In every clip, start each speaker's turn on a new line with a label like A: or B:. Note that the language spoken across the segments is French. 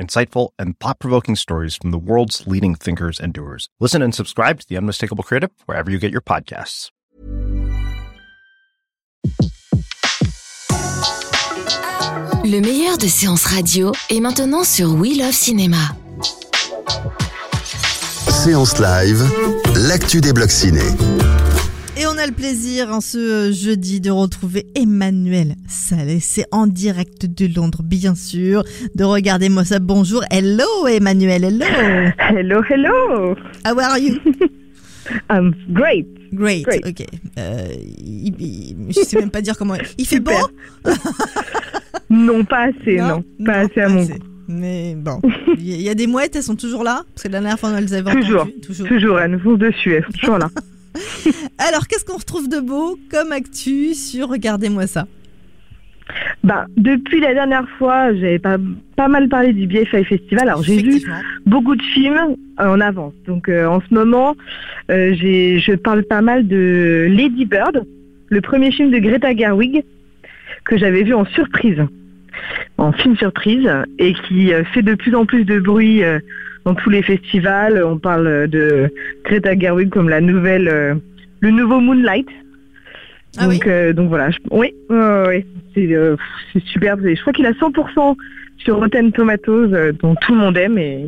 A: insightful, and thought provoking stories from the world's leading thinkers and doers. Listen and subscribe to The Unmistakable Creative wherever you get your podcasts.
B: Le meilleur de séances radio est maintenant sur We Love Cinéma.
C: Séance live, l'actu des blocs ciné.
D: Et on a le plaisir en ce jeudi de retrouver Emmanuel Salé. C'est en direct de Londres, bien sûr. De regarder moi ça. Bonjour. Hello, Emmanuel. Hello.
E: Hello, hello.
D: How are you?
E: I'm great.
D: Great.
E: Great.
D: Ok. Euh, il- il- je sais même pas dire comment. Il fait
E: Super.
D: beau?
E: Non, pas assez, non? Pas assez à mon goût.
D: Mais bon, il y a des mouettes, elles sont toujours là? Parce que la dernière fois, on les avait
E: Toujours.
D: Toujours.
E: toujours, elles nous font dessus, elles sont toujours là.
D: Alors, qu'est-ce qu'on retrouve de beau comme actu sur Regardez-moi ça?
E: Bah, depuis la dernière fois, j'avais pas, pas mal parlé du BFI Festival. Alors, j'ai vu beaucoup de films euh, en avance. Donc, euh, en ce moment, euh, j'ai, je parle pas mal de Lady Bird, le premier film de Greta Gerwig, que j'avais vu en surprise, en film surprise, et qui euh, fait de plus en plus de bruit dans tous les festivals. On parle de Greta Gerwig comme la nouvelle, euh, le nouveau Moonlight.
D: Ah oui
E: euh, donc voilà, je- oui, ouais, c'est euh, c'est superbe. Et Je crois qu'il a 100% sur Rotten Tomatoes, dont tout le monde aime, et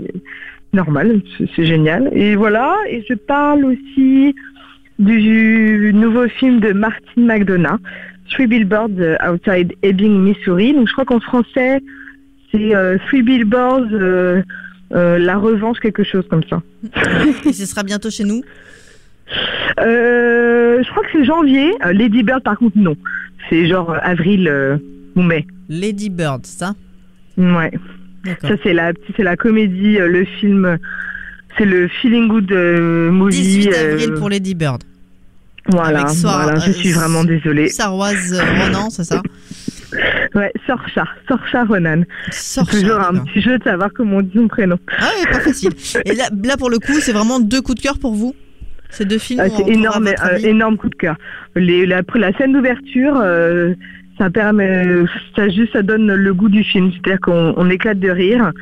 E: normal, c'est- génial. Et voilà, et je parle aussi du nouveau film de Martin McDonough, Three Billboards Outside Ebbing, Missouri. Donc je crois qu'en français, c'est euh, Three Billboards, euh, euh, la revanche, quelque chose comme ça.
D: Et ce sera bientôt chez nous
E: Euh, je crois que c'est janvier. Euh, Lady Bird, par contre, non. C'est genre avril euh, ou mai.
D: Lady Bird, ça?
E: Ouais. Ça, c'est la, c'est la comédie, le film. C'est le Feeling Good movie.
D: 18
E: euh,
D: avril pour Lady Bird.
E: Voilà,
D: Soir-
E: voilà, je suis vraiment désolée.
D: Euh, Ronan, c'est ça?
E: Ouais, Sorcha, Sorcha Ronan. Toujours un petit jeu de savoir comment on dit son prénom.
D: Ah ouais, pas facile. Et là, là, pour le coup, c'est vraiment deux coups de cœur pour vous Ces deux films
E: Ah, c'est énorme, euh, énorme coup de cœur. Les, la, la scène d'ouverture, euh, ça permet, ça juste, ça donne le goût du film. C'est-à-dire qu'on on éclate de rire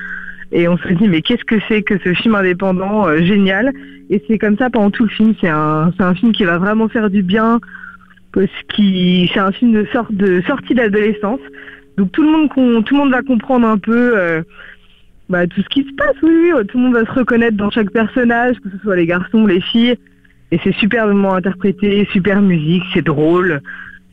E: et on se dit mais qu'est-ce que c'est que ce film indépendant euh, génial Et c'est comme ça pendant tout le film. C'est un, c'est un film qui va vraiment faire du bien. Parce qu'il, c'est un film de sorte de sortie d'adolescence. Donc tout le monde, tout le monde va comprendre un peu. euh, bah, tout ce qui se passe, oui, oui, tout le monde va se reconnaître dans chaque personnage, que ce soit les garçons, les filles. Et c'est superbement interprété, super musique, c'est drôle,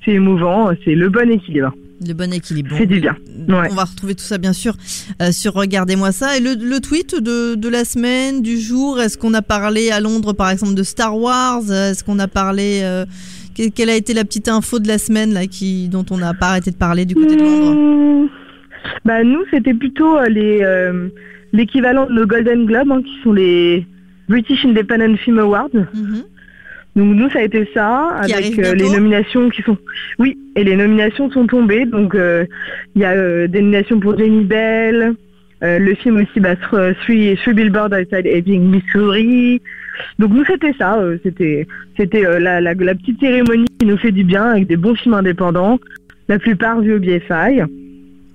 E: c'est émouvant, c'est le bon équilibre.
D: Le bon équilibre.
E: C'est du bien. Ouais.
D: On va retrouver tout ça, bien sûr, euh, sur Regardez-moi ça. Et le, le tweet de, de la semaine, du jour, est-ce qu'on a parlé à Londres, par exemple, de Star Wars? Est-ce qu'on a parlé... euh, que- quelle a été la petite info de la semaine là, qui, dont on n'a pas arrêté de parler du côté de Londres
E: Mmh. Bah nous, c'était plutôt euh, les euh, l'équivalent de nos Golden Globes, hein, qui sont les British Independent Film Awards.
D: Mhm.
E: Donc nous, ça a été ça,
D: Qui
E: avec euh, les nominations qui sont... Oui, et les nominations sont tombées. Donc il y a des nominations pour Jenny Bell, le film aussi, bah, Thr- Three, Three Billboards Outside Ebbing, Missouri. Donc nous, c'était ça. euh, c'était c'était euh, la, la, la petite cérémonie qui nous fait du bien, avec des bons films indépendants, la plupart vus au BFI.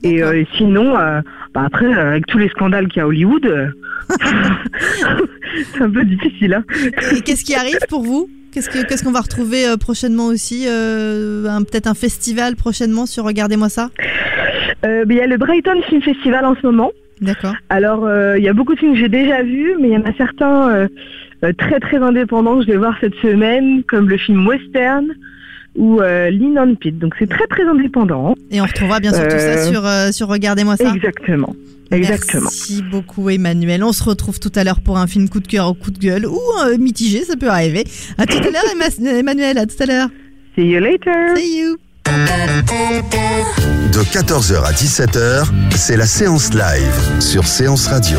E: Et euh, sinon, euh, bah après, avec tous les scandales qu'il y a à Hollywood, c'est un peu difficile. Hein.
D: Et qu'est-ce qui arrive pour vous? Qu'est-ce que- qu'est-ce qu'on va retrouver prochainement aussi Peut-être un festival prochainement sur Regardez-moi ça?
E: Il y a le Brighton Film Festival en ce moment.
D: D'accord.
E: Alors, euh, il y a beaucoup de films que j'ai déjà vus, mais il y en a certains euh, très très indépendants que je vais voir cette semaine, comme le film Western ou euh, Lean on Pit. Donc c'est très très indépendant.
D: Et on retrouvera bien sûr tout ça
E: Euh,
D: sur, euh, sur Regardez-moi ça.
E: Exactement. Exactement.
D: Merci beaucoup Emmanuel. On se retrouve tout à l'heure pour un film coup de cœur ou coup de gueule ou euh, mitigé, ça peut arriver. À tout à l'heure Emma- Emmanuel, à tout à l'heure.
E: See you later.
D: See you.
C: De 14h à 17h, c'est la séance live sur Séance Radio.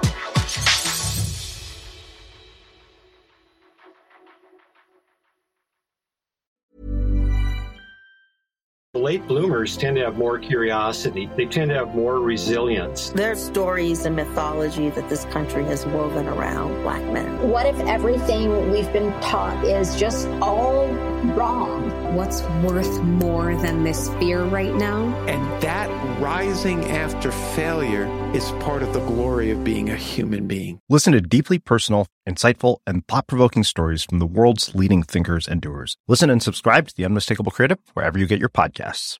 F: Late bloomers tend to have more curiosity. They tend to have more resilience.
G: There are stories and mythology that this country has woven around black men.
H: What if everything we've been taught is just all wrong?
I: What's worth more than this fear right now?
J: And that rising after failure is part of the glory of being a human being.
A: Listen to deeply personal, insightful, and thought provoking stories from the world's leading thinkers and doers. Listen and subscribe to The Unmistakable Creative wherever you get your podcasts.